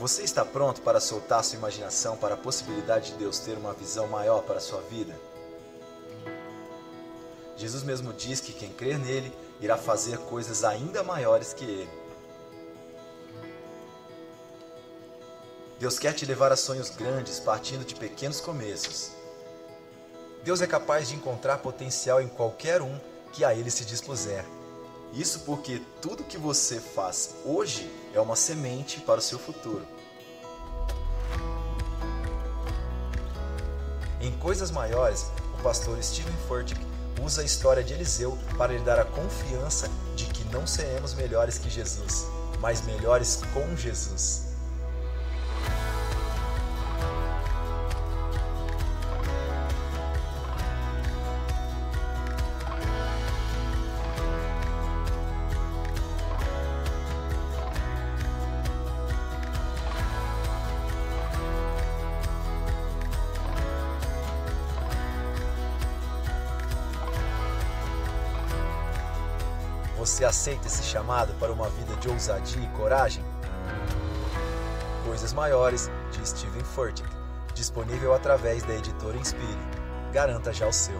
Você está pronto para soltar sua imaginação para a possibilidade de Deus ter uma visão maior para a sua vida? Jesus mesmo diz que quem crer nele irá fazer coisas ainda maiores que ele. Deus quer te levar a sonhos grandes partindo de pequenos começos. Deus é capaz de encontrar potencial em qualquer um que a ele se dispuser. Isso porque tudo que você faz hoje é uma semente para o seu futuro. Em Coisas Maiores, o pastor Steven Furtick usa a história de Eliseu para lhe dar a confiança de que não seremos melhores que Jesus, mas melhores com Jesus. Você aceita esse chamado para uma vida de ousadia e coragem? Coisas Maiores, de Steven Furtick, disponível através da editora Inspire. Garanta já o seu.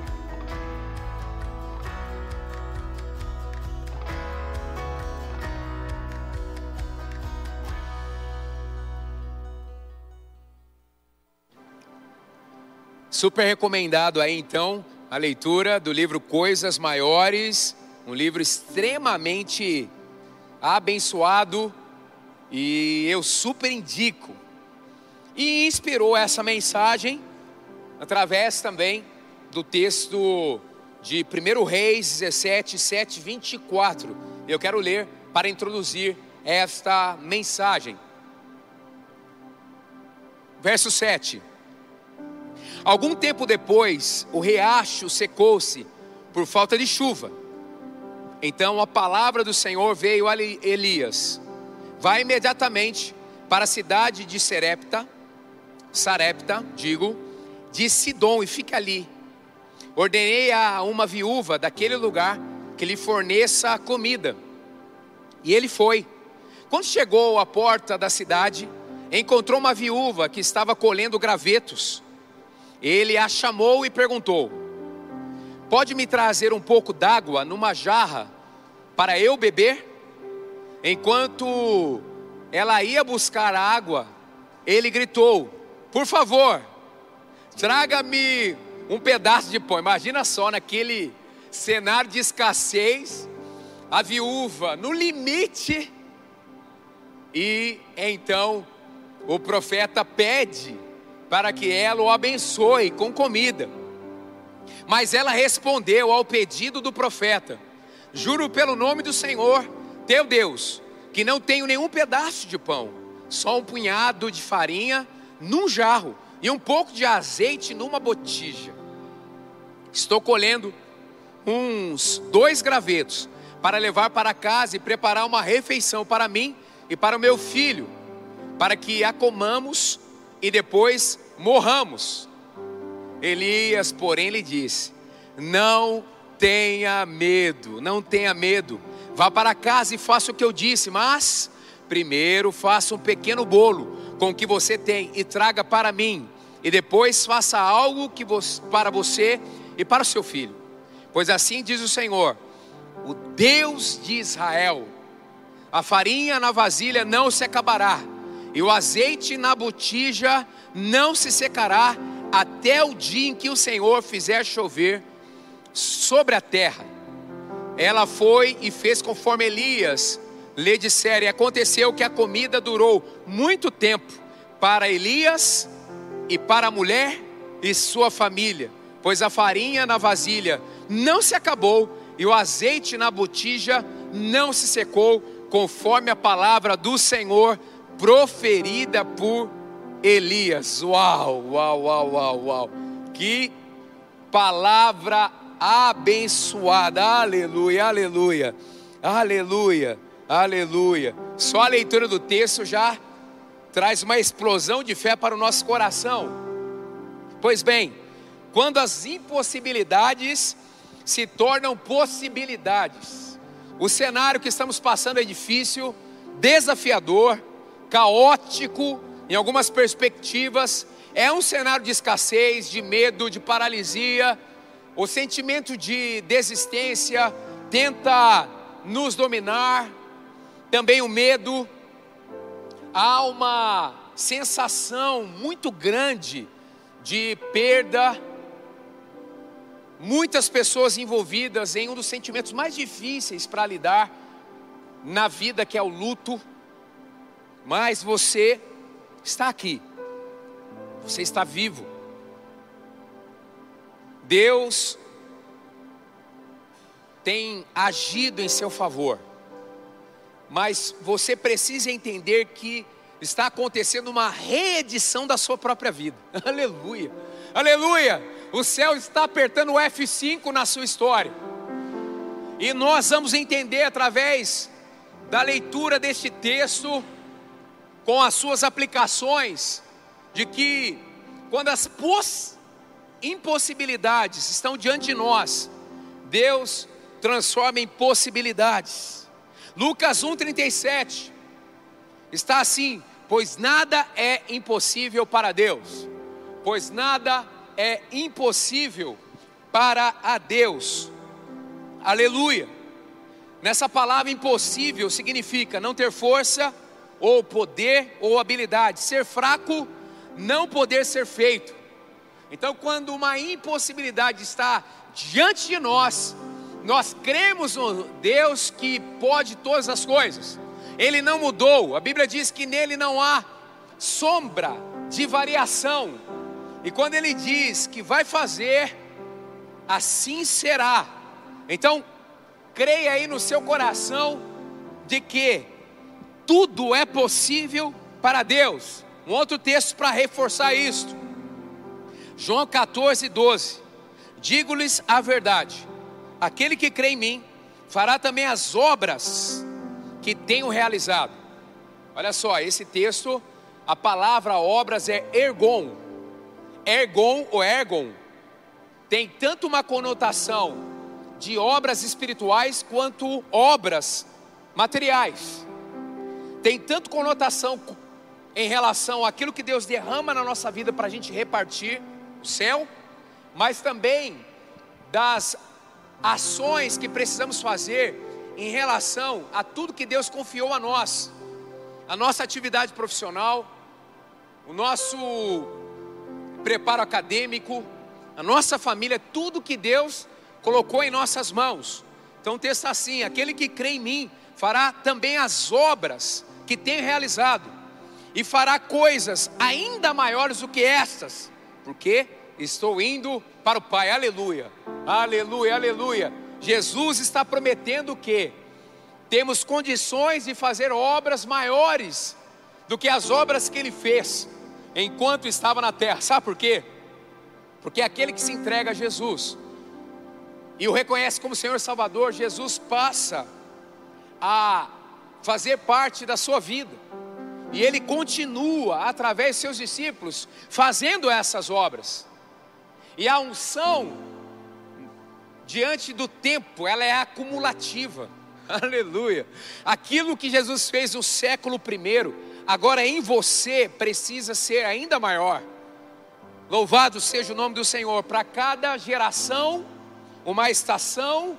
Super recomendado aí então a leitura do livro Coisas Maiores, um livro extremamente abençoado e eu super indico. E inspirou essa mensagem através também do texto de 1 Reis 17, 7, 24. Eu quero ler para introduzir esta mensagem. Verso 7. Algum tempo depois, o riacho secou-se por falta de chuva. Então a palavra do Senhor veio a Elias: Vai imediatamente para a cidade de Serepta, Sarepta, digo, de Sidom e fique ali. Ordenei a uma viúva daquele lugar que lhe forneça comida. E ele foi. Quando chegou à porta da cidade, encontrou uma viúva que estava colhendo gravetos. Ele a chamou e perguntou: Pode me trazer um pouco d'água numa jarra para eu beber? Enquanto ela ia buscar água, ele gritou: Por favor, traga-me um pedaço de pão. Imagina só naquele cenário de escassez, a viúva no limite, e então o profeta pede para que ela o abençoe com comida. Mas ela respondeu ao pedido do profeta: Juro pelo nome do Senhor, teu Deus, que não tenho nenhum pedaço de pão, só um punhado de farinha num jarro e um pouco de azeite numa botija. Estou colhendo uns dois gravetos para levar para casa e preparar uma refeição para mim e para o meu filho, para que a comamos e depois morramos. Elias, porém, lhe disse: Não tenha medo, não tenha medo. Vá para casa e faça o que eu disse, mas primeiro faça um pequeno bolo com o que você tem e traga para mim, e depois faça algo que você, para você e para o seu filho. Pois assim diz o Senhor, o Deus de Israel: a farinha na vasilha não se acabará e o azeite na botija não se secará até o dia em que o Senhor fizer chover sobre a terra. Ela foi e fez conforme Elias lhe dissera, e aconteceu que a comida durou muito tempo para Elias e para a mulher e sua família, pois a farinha na vasilha não se acabou e o azeite na botija não se secou, conforme a palavra do Senhor proferida por Elias. Uau, uau, uau, uau, uau. Que palavra abençoada. Aleluia, aleluia. Aleluia, aleluia. Só a leitura do texto já traz uma explosão de fé para o nosso coração. Pois bem, quando as impossibilidades se tornam possibilidades, o cenário que estamos passando é difícil, desafiador, caótico em algumas perspectivas, é um cenário de escassez, de medo, de paralisia. O sentimento de desistência tenta nos dominar, também o medo. Há uma sensação muito grande de perda. Muitas pessoas envolvidas em um dos sentimentos mais difíceis para lidar na vida, que é o luto. Mas você está aqui, você está vivo. Deus tem agido em seu favor, mas você precisa entender que está acontecendo uma reedição da sua própria vida. Aleluia, aleluia. O céu está apertando o F5 na sua história, e nós vamos entender através da leitura deste texto com as suas aplicações, de que quando as impossibilidades estão diante de nós, Deus transforma em possibilidades. Lucas 1,37 está assim: pois nada é impossível para Deus, pois nada é impossível para a Deus. Aleluia. Nessa palavra impossível significa não ter força, ou poder ou habilidade, ser fraco, não poder ser feito. Então, quando uma impossibilidade está diante de nós, nós cremos no Deus que pode todas as coisas. Ele não mudou. A Bíblia diz que nele não há sombra de variação. E quando ele diz que vai fazer, assim será. Então, creia aí no seu coração de que tudo é possível para Deus. Um outro texto para reforçar isto. João 14, 12. Digo-lhes a verdade: aquele que crê em mim fará também as obras que tenho realizado. Olha só, esse texto, a palavra obras é ergon. Ergon ou ergon tem tanto uma conotação de obras espirituais quanto obras materiais tem tanto conotação em relação àquilo que Deus derrama na nossa vida para a gente repartir o céu, mas também das ações que precisamos fazer em relação a tudo que Deus confiou a nós, a nossa atividade profissional, o nosso preparo acadêmico, a nossa família, tudo que Deus colocou em nossas mãos. Então o texto está assim: aquele que crê em mim fará também as obras que tem realizado, e fará coisas ainda maiores do que estas, porque estou indo para o Pai, aleluia, aleluia, aleluia. Jesus está prometendo que temos condições de fazer obras maiores do que as obras que ele fez enquanto estava na terra, sabe por quê? Porque é aquele que se entrega a Jesus e o reconhece como Senhor Salvador, Jesus passa a fazer parte da sua vida. E ele continua, através de seus discípulos, fazendo essas obras. E a unção, diante do tempo, ela é acumulativa. Aleluia. Aquilo que Jesus fez no século primeiro, agora em você precisa ser ainda maior. Louvado seja o nome do Senhor. Para cada geração, uma estação,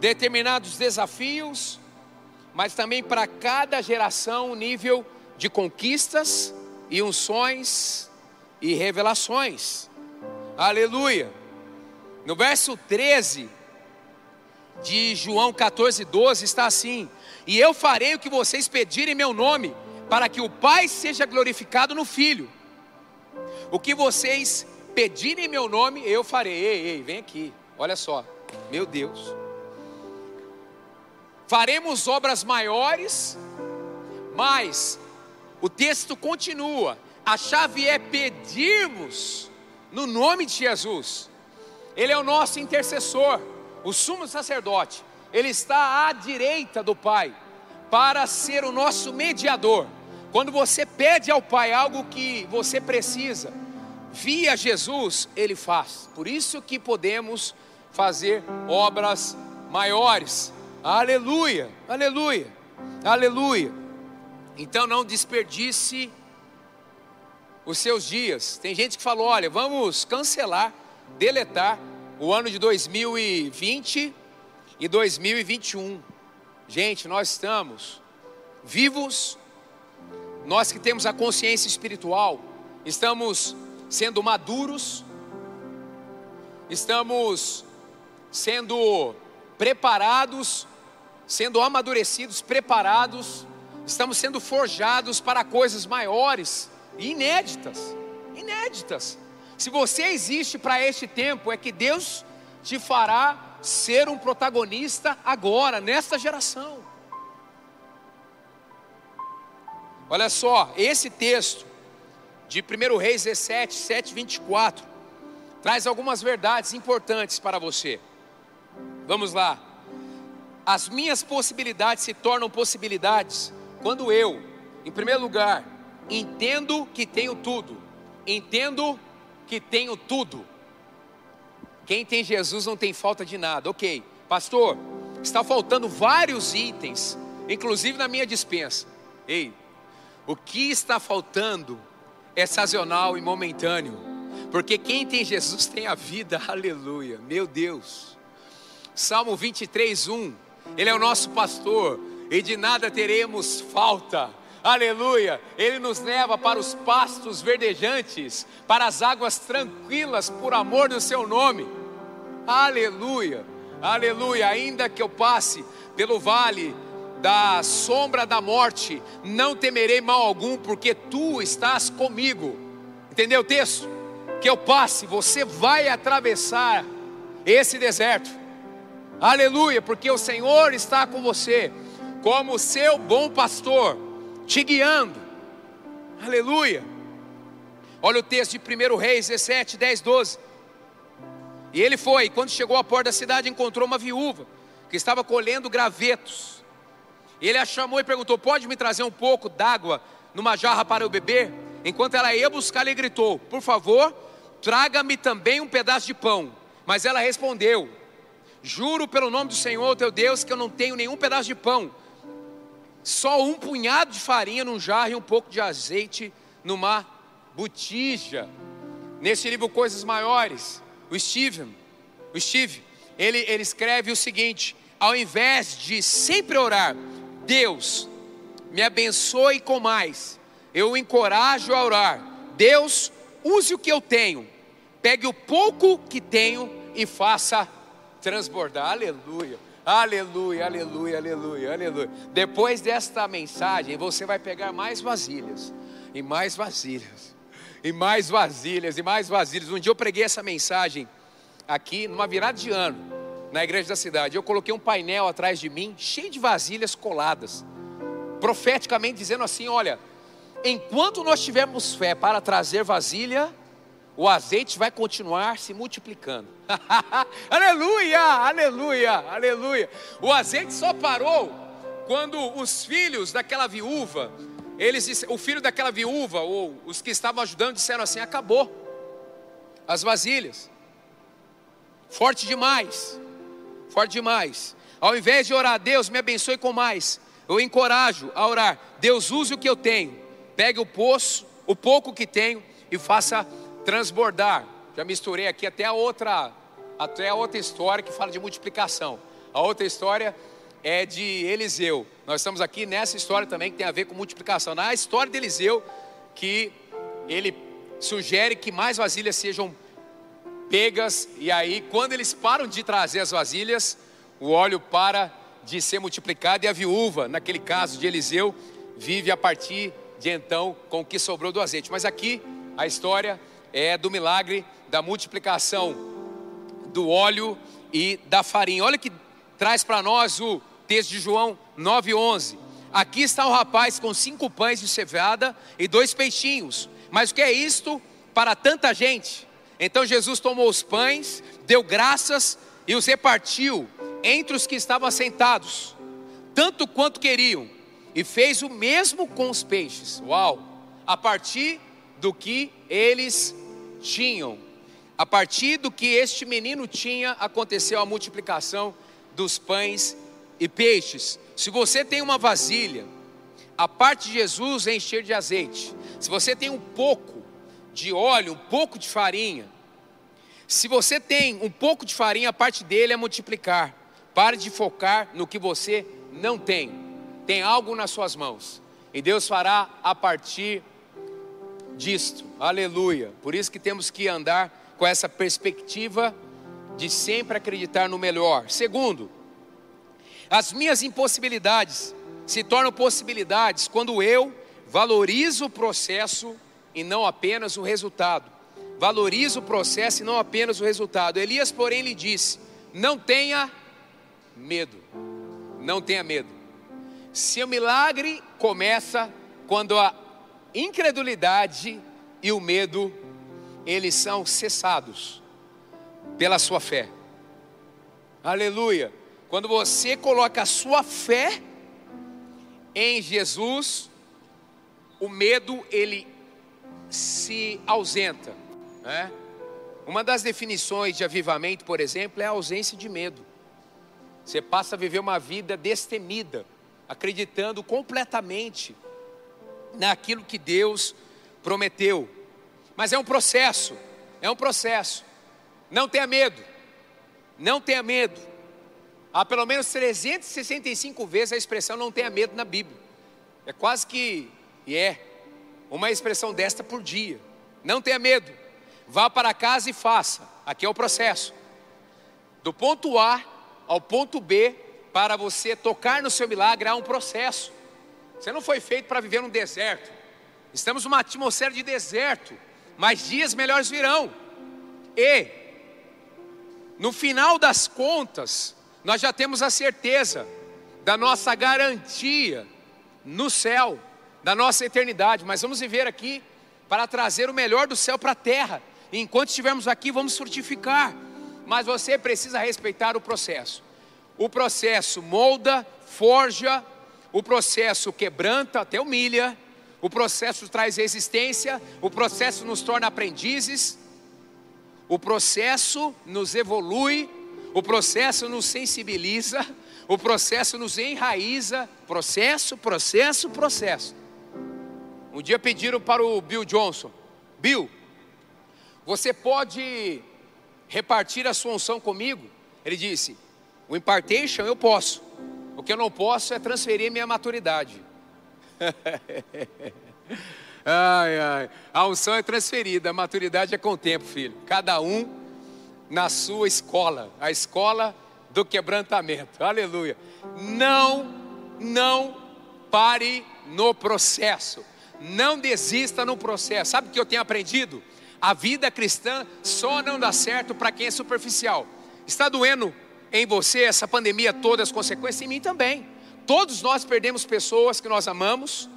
determinados desafios, mas também para cada geração um nível de conquistas e unções e revelações. Aleluia. No verso 13 de João 14, 12 está assim: E eu farei o que vocês pedirem em meu nome, para que o Pai seja glorificado no Filho. O que vocês pedirem em meu nome, eu farei. Ei, ei, vem aqui, olha só, meu Deus faremos obras maiores, mas o texto continua. A chave é pedirmos no nome de Jesus. Ele é o nosso intercessor, o sumo sacerdote. Ele está à direita do Pai para ser o nosso mediador. Quando você pede ao Pai algo que você precisa, via Jesus, ele faz. Por isso que podemos fazer obras maiores. Aleluia, aleluia, aleluia. Então não desperdice os seus dias. Tem gente que falou: olha, vamos cancelar, deletar o ano de 2020 e 2021. Gente, nós estamos vivos, nós que temos a consciência espiritual, estamos sendo maduros, estamos sendo preparados, sendo amadurecidos, preparados, estamos sendo forjados para coisas maiores e inéditas. Inéditas. Se você existe para este tempo, é que Deus te fará ser um protagonista agora, nesta geração. Olha só, esse texto de 1 Reis 17, 7, 24, traz algumas verdades importantes para você. Vamos lá. As minhas possibilidades se tornam possibilidades quando eu, em primeiro lugar, entendo que tenho tudo. Entendo que tenho tudo. Quem tem Jesus não tem falta de nada. Ok, pastor, está faltando vários itens, inclusive na minha dispensa. Ei, o que está faltando é sazonal e momentâneo, porque quem tem Jesus tem a vida, aleluia, meu Deus. Salmo 23, 1, Ele é o nosso pastor, e de nada teremos falta aleluia. Ele nos leva para os pastos verdejantes, para as águas tranquilas, por amor do seu nome, aleluia, aleluia. Ainda que eu passe pelo vale da sombra da morte, não temerei mal algum, porque tu estás comigo. Entendeu o texto? Que eu passe, você vai atravessar esse deserto. Aleluia, porque o Senhor está com você, como seu bom pastor te guiando. Aleluia. Olha o texto de 1 Reis 17, 10, 12. E ele foi, quando chegou à porta da cidade, encontrou uma viúva que estava colhendo gravetos. Ele a chamou e perguntou: Pode me trazer um pouco d'água numa jarra para eu beber? Enquanto ela ia buscar, ele gritou: Por favor, traga-me também um pedaço de pão. Mas ela respondeu: Juro pelo nome do Senhor teu Deus que eu não tenho nenhum pedaço de pão só um punhado de farinha num jarro e um pouco de azeite numa botija. Nesse livro Coisas Maiores, o Steven, o Steve, ele, ele escreve o seguinte: ao invés de sempre orar, Deus, me abençoe com mais, eu o encorajo a orar, Deus, use o que eu tenho, pegue o pouco que tenho e faça transbordar, aleluia. Aleluia, aleluia, aleluia, aleluia. Depois desta mensagem, você vai pegar mais vasilhas, e mais vasilhas, e mais vasilhas, e mais vasilhas. Um dia eu preguei essa mensagem aqui, numa virada de ano, na igreja da cidade. Eu coloquei um painel atrás de mim, cheio de vasilhas coladas, profeticamente dizendo assim: olha, enquanto nós tivermos fé para trazer vasilha, o azeite vai continuar se multiplicando. aleluia, aleluia, aleluia. O azeite só parou quando os filhos daquela viúva, eles, o filho daquela viúva, ou os que estavam ajudando, disseram assim: acabou as vasilhas. Forte demais, forte demais. Ao invés de orar, a Deus me abençoe com mais, eu encorajo a orar. Deus use o que eu tenho, pegue o poço, o pouco que tenho e faça transbordar. Já misturei aqui até a outra, até a outra história que fala de multiplicação. A outra história é de Eliseu. Nós estamos aqui nessa história também que tem a ver com multiplicação. Na história de Eliseu, que ele sugere que mais vasilhas sejam pegas, e aí, quando eles param de trazer as vasilhas, o óleo para de ser multiplicado, e a viúva, naquele caso de Eliseu, vive a partir de então com o que sobrou do azeite. Mas aqui a história é do milagre da multiplicação do óleo e da farinha. Olha que traz para nós o texto de João 9:11. Aqui está o rapaz com cinco pães de cevada e dois peixinhos. Mas o que é isto para tanta gente? Então Jesus tomou os pães, deu graças e os repartiu entre os que estavam sentados, tanto quanto queriam, e fez o mesmo com os peixes. Uau! A partir do que eles tinham. A partir do que este menino tinha, aconteceu a multiplicação dos pães e peixes. Se você tem uma vasilha, a parte de Jesus é encher de azeite. Se você tem um pouco de óleo, um pouco de farinha, se você tem um pouco de farinha, a parte dele é multiplicar. Pare de focar no que você não tem. Tem algo nas suas mãos. E Deus fará a partir disto. Aleluia. Por isso que temos que andar com essa perspectiva de sempre acreditar no melhor. Segundo, as minhas impossibilidades se tornam possibilidades quando eu valorizo o processo e não apenas o resultado valoriza o processo e não apenas o resultado. Elias, porém, lhe disse: Não tenha medo, não tenha medo. Seu milagre começa quando a incredulidade e o medo eles são cessados pela sua fé. Aleluia. Quando você coloca a sua fé em Jesus, o medo ele se ausenta. Né? Uma das definições de avivamento, por exemplo, é a ausência de medo. Você passa a viver uma vida destemida, acreditando completamente naquilo que Deus prometeu. Mas é um processo, é um processo. Não tenha medo, não tenha medo. Há pelo menos 365 vezes a expressão não tenha medo na Bíblia. É quase que, e é, uma expressão desta por dia. Não tenha medo. Vá para casa e faça. Aqui é o processo. Do ponto A ao ponto B, para você tocar no seu milagre, há um processo. Você não foi feito para viver num deserto. Estamos numa atmosfera de deserto, mas dias melhores virão. E, no final das contas, nós já temos a certeza da nossa garantia no céu, da nossa eternidade. Mas vamos viver aqui para trazer o melhor do céu para a terra enquanto estivermos aqui, vamos frutificar. Mas você precisa respeitar o processo. O processo molda, forja, o processo quebranta, até humilha, o processo traz resistência, o processo nos torna aprendizes, o processo nos evolui, o processo nos sensibiliza, o processo nos enraiza. Processo, processo, processo. Um dia pediram para o Bill Johnson: Bill, você pode repartir a sua unção comigo? Ele disse: O impartation eu posso. O que eu não posso é transferir minha maturidade. ai, ai. A unção é transferida, a maturidade é com o tempo, filho. Cada um na sua escola, a escola do quebrantamento. Aleluia. Não, não pare no processo. Não desista no processo. Sabe o que eu tenho aprendido? A vida cristã só não dá certo para quem é superficial. Está doendo em você essa pandemia toda, as consequências, em mim também. Todos nós perdemos pessoas que nós amamos.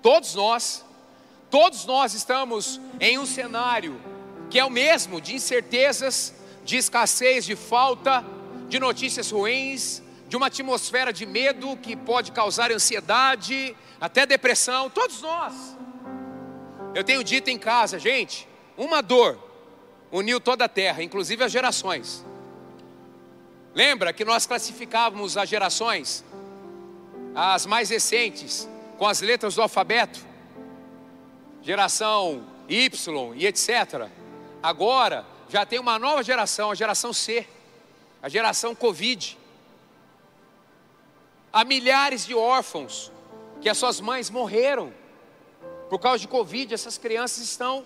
Todos nós. Todos nós estamos em um cenário que é o mesmo de incertezas, de escassez, de falta, de notícias ruins, de uma atmosfera de medo que pode causar ansiedade, até depressão. Todos nós. Eu tenho dito em casa, gente, uma dor uniu toda a terra, inclusive as gerações. Lembra que nós classificávamos as gerações, as mais recentes, com as letras do alfabeto? Geração Y e etc. Agora já tem uma nova geração, a geração C, a geração Covid. Há milhares de órfãos que as suas mães morreram por causa de Covid, essas crianças estão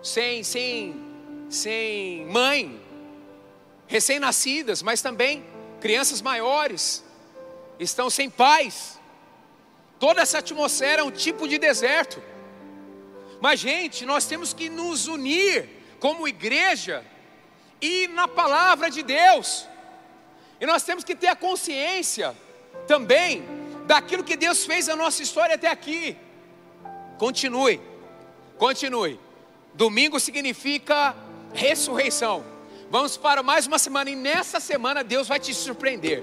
sem, sem, sem mãe, recém-nascidas, mas também crianças maiores, estão sem pais. Toda essa atmosfera é um tipo de deserto. Mas, gente, nós temos que nos unir como igreja e na palavra de Deus. E nós temos que ter a consciência também daquilo que Deus fez na nossa história até aqui. Continue, continue. Domingo significa ressurreição. Vamos para mais uma semana e nessa semana Deus vai te surpreender.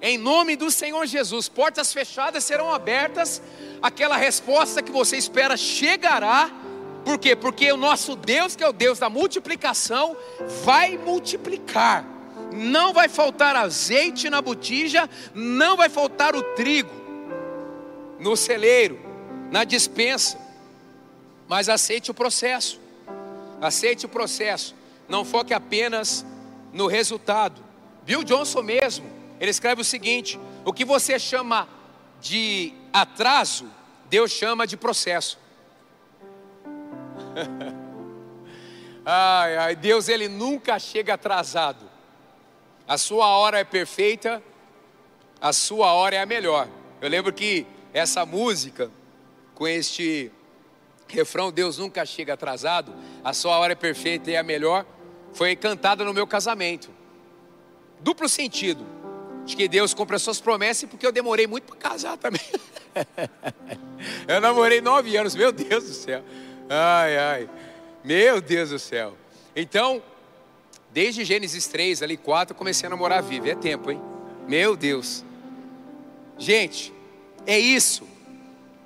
Em nome do Senhor Jesus, portas fechadas serão abertas, aquela resposta que você espera chegará. Por quê? Porque o nosso Deus, que é o Deus da multiplicação, vai multiplicar não vai faltar azeite na botija, não vai faltar o trigo no celeiro, na dispensa. Mas aceite o processo. Aceite o processo. Não foque apenas no resultado. Bill Johnson mesmo, ele escreve o seguinte: o que você chama de atraso, Deus chama de processo. ai, ai, Deus ele nunca chega atrasado. A sua hora é perfeita, a sua hora é a melhor. Eu lembro que essa música, com este refrão, Deus nunca chega atrasado, a sua hora é perfeita e é a melhor, foi cantada no meu casamento. Duplo sentido, de que Deus cumpre as suas promessas, porque eu demorei muito para casar também. eu namorei nove anos, meu Deus do céu. Ai, ai, meu Deus do céu. Então, desde Gênesis 3, ali 4, eu comecei a namorar vivo. É tempo, hein? Meu Deus. Gente, é isso.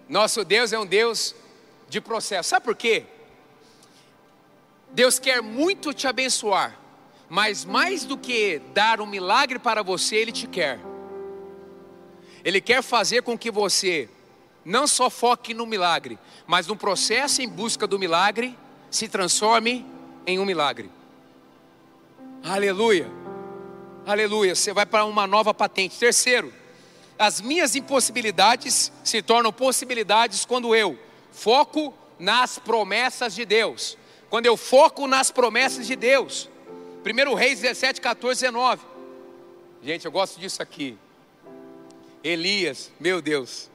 Nosso Deus é um Deus de processo. Sabe por quê? Deus quer muito te abençoar, mas mais do que dar um milagre para você, Ele te quer. Ele quer fazer com que você não só foque no milagre, mas no processo em busca do milagre, se transforme em um milagre. Aleluia, aleluia. Você vai para uma nova patente. Terceiro, as minhas impossibilidades se tornam possibilidades quando eu foco nas promessas de Deus. Quando eu foco nas promessas de Deus. 1 Reis 17, 14, 19. Gente, eu gosto disso aqui. Elias, meu Deus.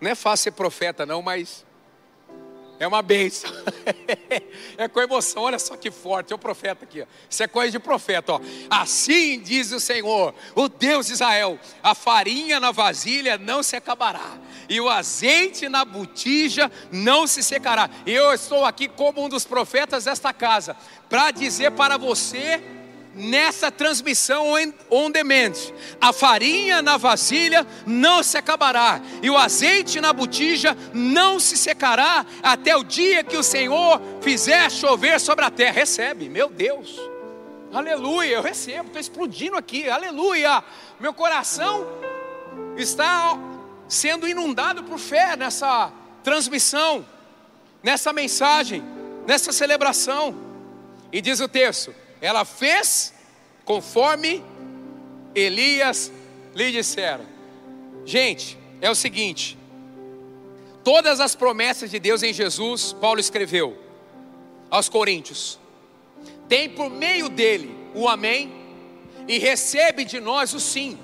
Não é fácil ser profeta, não, mas é uma bênção. é com emoção, olha só que forte. É o profeta aqui. Isso é coisa de profeta. Ó. Assim diz o Senhor, o Deus de Israel: a farinha na vasilha não se acabará, e o azeite na botija não se secará. Eu estou aqui como um dos profetas desta casa, para dizer para você nessa transmissão on demand. A farinha na vasilha não se acabará, e o azeite na botija não se secará, até o dia que o Senhor fizer chover sobre a terra. Recebe, meu Deus, aleluia, eu recebo, estou explodindo aqui, aleluia. Meu coração está sendo inundado por fé nessa transmissão, nessa mensagem, nessa celebração. E diz o texto: ela fez conforme Elias lhe dissera. Gente, é o seguinte: todas as promessas de Deus em Jesus, Paulo escreveu aos Coríntios, tem por meio dele o Amém e recebe de nós o sim.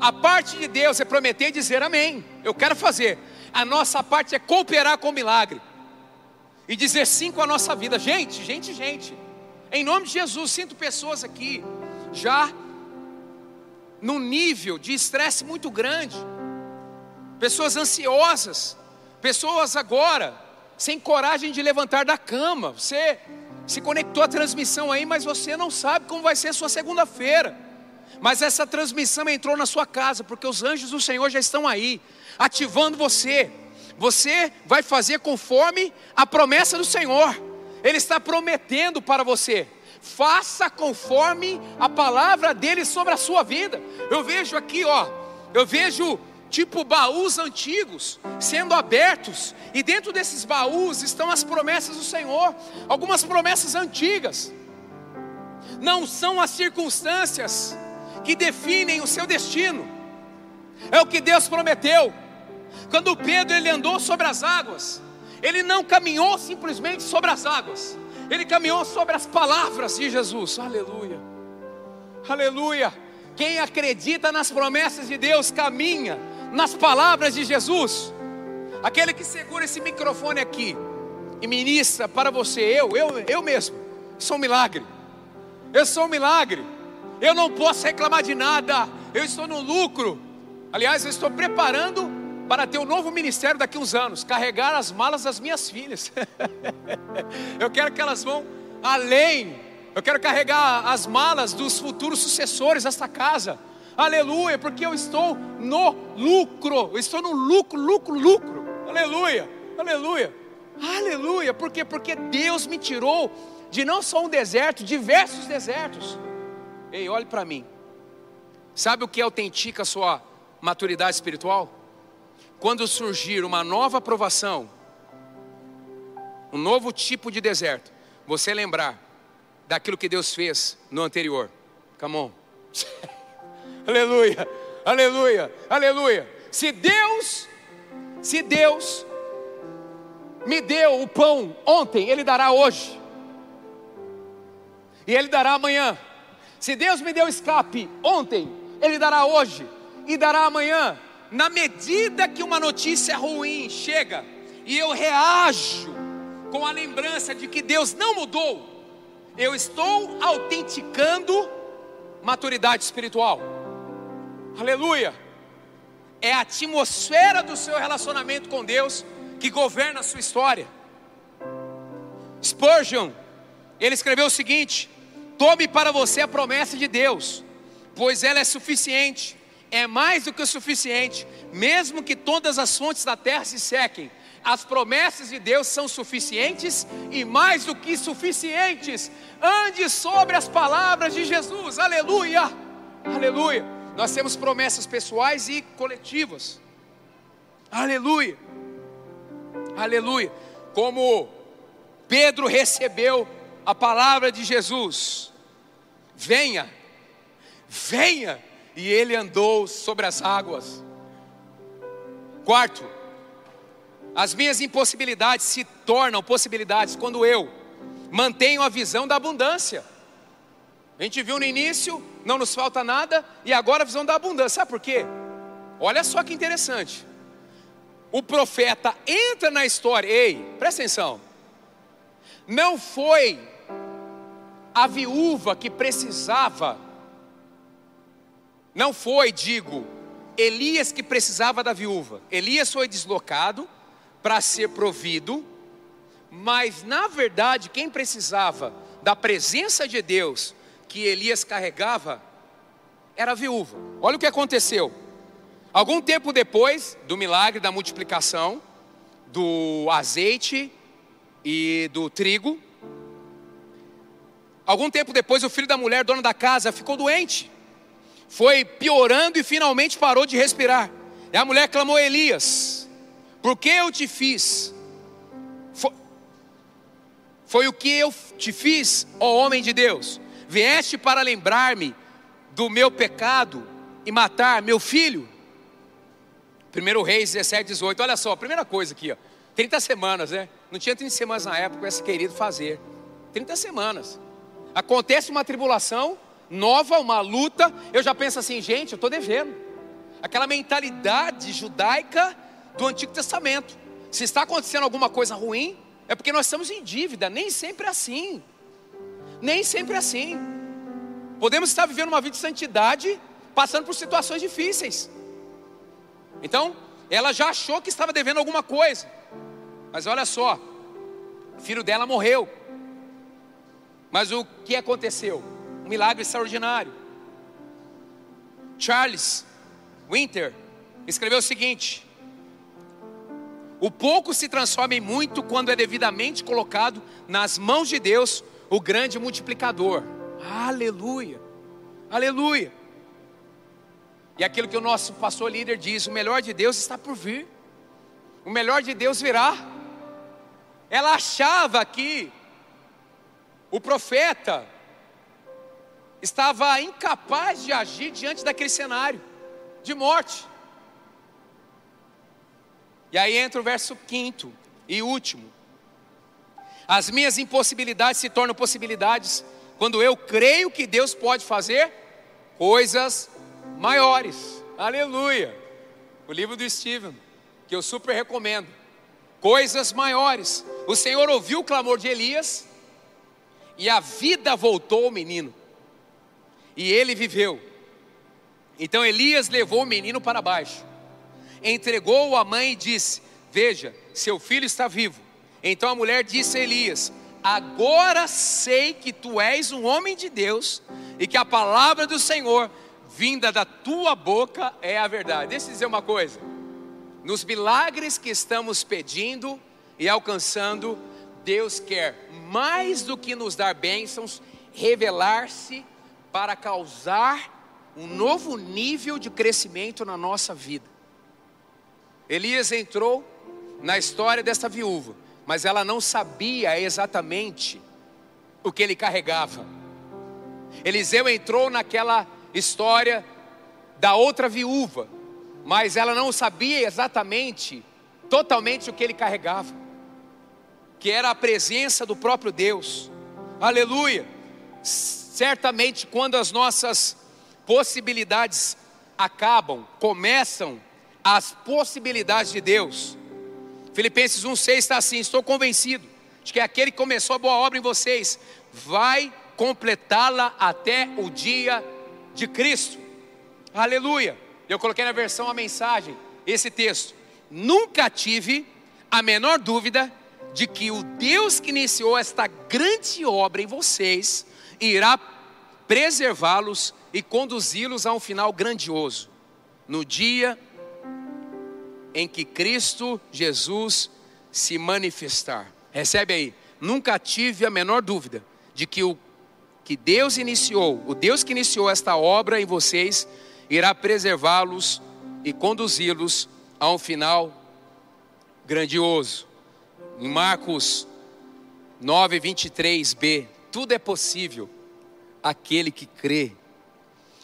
A parte de Deus é prometer e dizer Amém. Eu quero fazer. A nossa parte é cooperar com o milagre e dizer sim com a nossa vida. Gente, gente, gente. Em nome de Jesus, sinto pessoas aqui já num nível de estresse muito grande, pessoas ansiosas, pessoas agora sem coragem de levantar da cama. Você se conectou à transmissão aí, mas você não sabe como vai ser a sua segunda-feira. Mas essa transmissão entrou na sua casa, porque os anjos do Senhor já estão aí, ativando você. Você vai fazer conforme a promessa do Senhor. Ele está prometendo para você. Faça conforme a palavra dele sobre a sua vida. Eu vejo aqui, ó, eu vejo tipo baús antigos sendo abertos, e dentro desses baús estão as promessas do Senhor, algumas promessas antigas. Não são as circunstâncias que definem o seu destino. É o que Deus prometeu. Quando Pedro ele andou sobre as águas, ele não caminhou simplesmente sobre as águas, ele caminhou sobre as palavras de Jesus. Aleluia, aleluia. Quem acredita nas promessas de Deus caminha nas palavras de Jesus. Aquele que segura esse microfone aqui e ministra para você, eu, eu, eu mesmo, sou um milagre. Eu sou um milagre. Eu não posso reclamar de nada. Eu estou no lucro. Aliás, eu estou preparando para ter um novo ministério daqui a uns anos, carregar as malas das minhas filhas. eu quero que elas vão além. Eu quero carregar as malas dos futuros sucessores desta casa. Aleluia, porque eu estou no lucro. Eu estou no lucro, lucro, lucro. Aleluia. Aleluia. Aleluia. Por quê? Porque Deus me tirou de não só um deserto, diversos desertos. Ei, olhe para mim. Sabe o que autentica a sua maturidade espiritual? Quando surgir uma nova aprovação, um novo tipo de deserto, você lembrar daquilo que Deus fez no anterior. Come on. aleluia, aleluia, aleluia. Se Deus, se Deus me deu o pão ontem, Ele dará hoje. E Ele dará amanhã. Se Deus me deu escape ontem, Ele dará hoje e dará amanhã. Na medida que uma notícia ruim chega e eu reajo com a lembrança de que Deus não mudou, eu estou autenticando maturidade espiritual. Aleluia. É a atmosfera do seu relacionamento com Deus que governa a sua história. Spurgeon, ele escreveu o seguinte: Tome para você a promessa de Deus, pois ela é suficiente, é mais do que o suficiente, mesmo que todas as fontes da terra se sequem, as promessas de Deus são suficientes e mais do que suficientes. Ande sobre as palavras de Jesus, aleluia, aleluia. Nós temos promessas pessoais e coletivas, aleluia, aleluia. Como Pedro recebeu a palavra de Jesus: venha, venha, e ele andou sobre as águas. Quarto, as minhas impossibilidades se tornam possibilidades quando eu mantenho a visão da abundância. A gente viu no início, não nos falta nada, e agora a visão da abundância. Sabe por quê? Olha só que interessante. O profeta entra na história, ei, presta atenção. Não foi a viúva que precisava, não foi, digo, Elias que precisava da viúva. Elias foi deslocado para ser provido, mas na verdade quem precisava da presença de Deus que Elias carregava era a viúva. Olha o que aconteceu. Algum tempo depois do milagre da multiplicação do azeite e do trigo, Algum tempo depois, o filho da mulher, dona da casa, ficou doente. Foi piorando e finalmente parou de respirar. E a mulher clamou Elias: Por que eu te fiz? Foi, foi o que eu te fiz, ó homem de Deus. Vieste para lembrar-me do meu pecado e matar meu filho. 1 Reis 17, 18. Olha só, primeira coisa aqui, ó. 30 semanas, né? Não tinha 30 semanas na época esse querido fazer. 30 semanas. Acontece uma tribulação nova, uma luta, eu já penso assim, gente, eu estou devendo. Aquela mentalidade judaica do Antigo Testamento. Se está acontecendo alguma coisa ruim, é porque nós estamos em dívida. Nem sempre é assim. Nem sempre é assim. Podemos estar vivendo uma vida de santidade, passando por situações difíceis. Então, ela já achou que estava devendo alguma coisa. Mas olha só, o filho dela morreu. Mas o que aconteceu? Um milagre extraordinário. Charles Winter escreveu o seguinte: O pouco se transforma em muito quando é devidamente colocado nas mãos de Deus, o grande multiplicador. Aleluia, aleluia. E aquilo que o nosso pastor líder diz: o melhor de Deus está por vir, o melhor de Deus virá. Ela achava que o profeta estava incapaz de agir diante daquele cenário de morte. E aí entra o verso quinto e último. As minhas impossibilidades se tornam possibilidades quando eu creio que Deus pode fazer coisas maiores. Aleluia. O livro do Steven, que eu super recomendo. Coisas maiores. O Senhor ouviu o clamor de Elias e a vida voltou ao menino. E ele viveu. Então Elias levou o menino para baixo, entregou-o à mãe e disse: Veja, seu filho está vivo. Então a mulher disse a Elias: Agora sei que tu és um homem de Deus e que a palavra do Senhor, vinda da tua boca, é a verdade. Deixa eu dizer uma coisa: nos milagres que estamos pedindo e alcançando, Deus quer mais do que nos dar bênçãos, revelar-se para causar um novo nível de crescimento na nossa vida. Elias entrou na história dessa viúva, mas ela não sabia exatamente o que ele carregava. Eliseu entrou naquela história da outra viúva, mas ela não sabia exatamente, totalmente o que ele carregava, que era a presença do próprio Deus. Aleluia! Certamente, quando as nossas possibilidades acabam, começam as possibilidades de Deus. Filipenses 1,6 está assim: Estou convencido de que aquele que começou a boa obra em vocês vai completá-la até o dia de Cristo. Aleluia. Eu coloquei na versão a mensagem, esse texto. Nunca tive a menor dúvida de que o Deus que iniciou esta grande obra em vocês irá preservá-los e conduzi-los a um final grandioso, no dia em que Cristo Jesus se manifestar. Recebe aí. Nunca tive a menor dúvida de que o que Deus iniciou, o Deus que iniciou esta obra em vocês, irá preservá-los e conduzi-los a um final grandioso. Em Marcos 9, 23b, tudo é possível aquele que crê.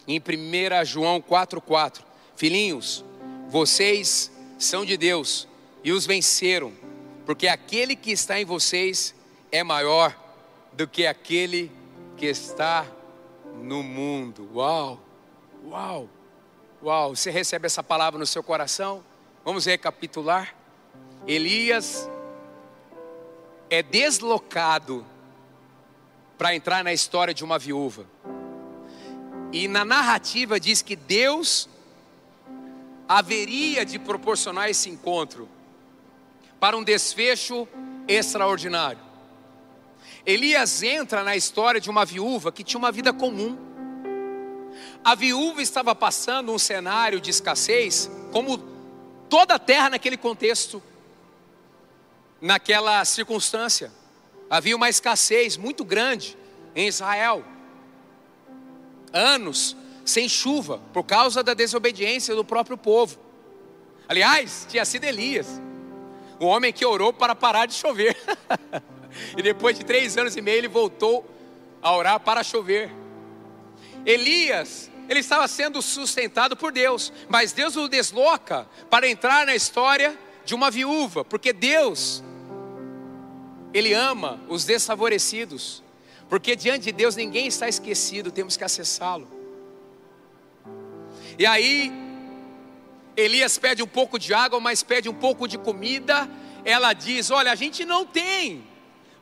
Em 1 João 4,4, filhinhos, vocês são de Deus e os venceram, porque aquele que está em vocês é maior do que aquele que está no mundo. Uau, uau, uau. Você recebe essa palavra no seu coração? Vamos recapitular. Elias é deslocado para entrar na história de uma viúva. E na narrativa diz que Deus haveria de proporcionar esse encontro para um desfecho extraordinário. Elias entra na história de uma viúva que tinha uma vida comum. A viúva estava passando um cenário de escassez, como toda a terra naquele contexto, naquela circunstância. Havia uma escassez muito grande em Israel. Anos sem chuva, por causa da desobediência do próprio povo. Aliás, tinha sido Elias, o homem que orou para parar de chover. E depois de três anos e meio ele voltou a orar para chover. Elias, ele estava sendo sustentado por Deus, mas Deus o desloca para entrar na história de uma viúva, porque Deus, Ele ama os desfavorecidos, porque diante de Deus ninguém está esquecido, temos que acessá-lo. E aí, Elias pede um pouco de água, mas pede um pouco de comida. Ela diz: Olha, a gente não tem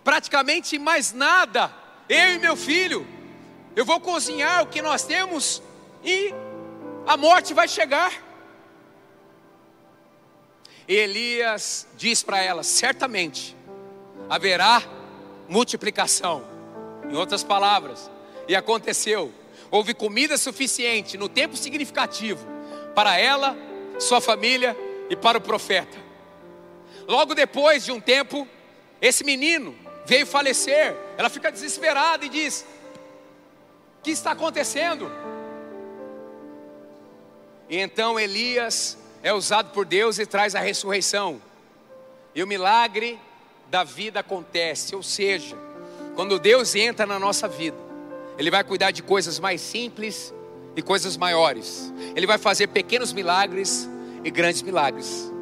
praticamente mais nada. Eu e meu filho, eu vou cozinhar o que nós temos e a morte vai chegar. Elias diz para ela: certamente haverá multiplicação. Em outras palavras, e aconteceu. Houve comida suficiente no tempo significativo para ela, sua família e para o profeta. Logo depois de um tempo, esse menino veio falecer. Ela fica desesperada e diz: O que está acontecendo? E então Elias é usado por Deus e traz a ressurreição. E o milagre da vida acontece, ou seja, quando Deus entra na nossa vida, Ele vai cuidar de coisas mais simples e coisas maiores. Ele vai fazer pequenos milagres e grandes milagres.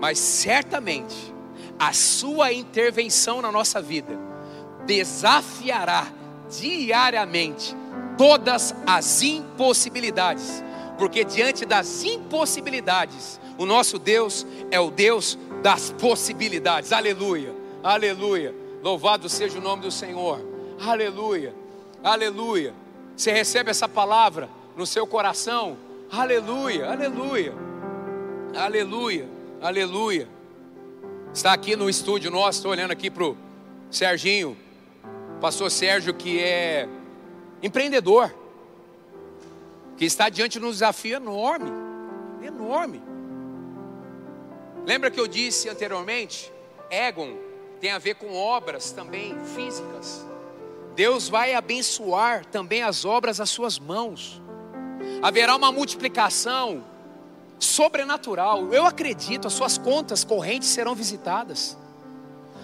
Mas certamente a sua intervenção na nossa vida desafiará diariamente todas as impossibilidades, porque diante das impossibilidades, o nosso Deus é o Deus das possibilidades. Aleluia, aleluia. Louvado seja o nome do Senhor. Aleluia, aleluia. Você recebe essa palavra no seu coração? Aleluia, aleluia, aleluia, aleluia. Está aqui no estúdio nosso, estou olhando aqui para o Serginho, pastor Sérgio, que é empreendedor, que está diante de um desafio enorme, enorme. Lembra que eu disse anteriormente? Egon tem a ver com obras também físicas. Deus vai abençoar também as obras das suas mãos. Haverá uma multiplicação sobrenatural. Eu acredito, as suas contas correntes serão visitadas.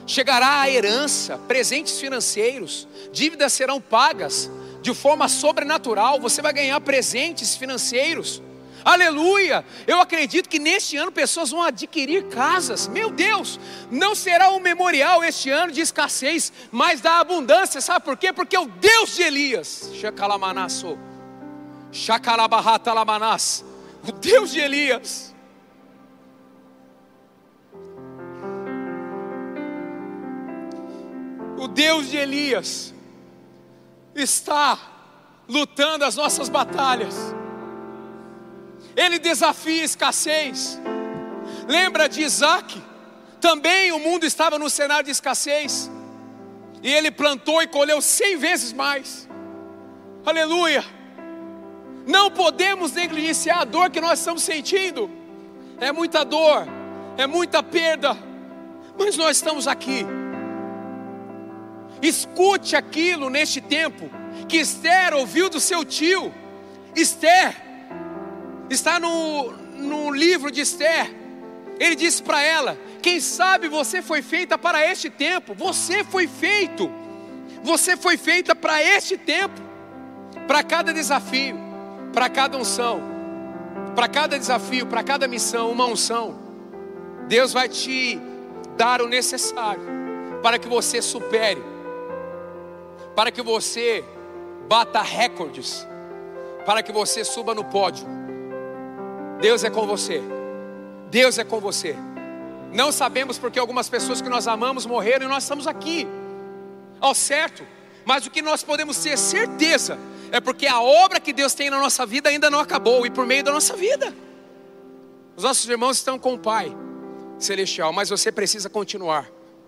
Chegará a herança, presentes financeiros, dívidas serão pagas de forma sobrenatural. Você vai ganhar presentes financeiros. Aleluia! Eu acredito que neste ano pessoas vão adquirir casas. Meu Deus, não será um memorial este ano de escassez, mas da abundância. Sabe por quê? Porque o Deus de Elias, Shakalamanasso, Shakalabahatalamanás, o Deus de Elias, o Deus de Elias está lutando as nossas batalhas. Ele desafia a escassez. Lembra de Isaac? Também o mundo estava no cenário de escassez. E ele plantou e colheu cem vezes mais. Aleluia. Não podemos negligenciar a dor que nós estamos sentindo. É muita dor, é muita perda. Mas nós estamos aqui. Escute aquilo neste tempo que Esther ouviu do seu tio. Esther, Está no, no livro de Esther. Ele disse para ela: Quem sabe você foi feita para este tempo. Você foi feito. Você foi feita para este tempo. Para cada desafio, para cada unção, para cada desafio, para cada missão, uma unção. Deus vai te dar o necessário para que você supere, para que você bata recordes, para que você suba no pódio Deus é com você. Deus é com você. Não sabemos porque algumas pessoas que nós amamos morreram e nós estamos aqui. Ao certo. Mas o que nós podemos ter certeza é porque a obra que Deus tem na nossa vida ainda não acabou e por meio da nossa vida. Os nossos irmãos estão com o Pai celestial, mas você precisa continuar.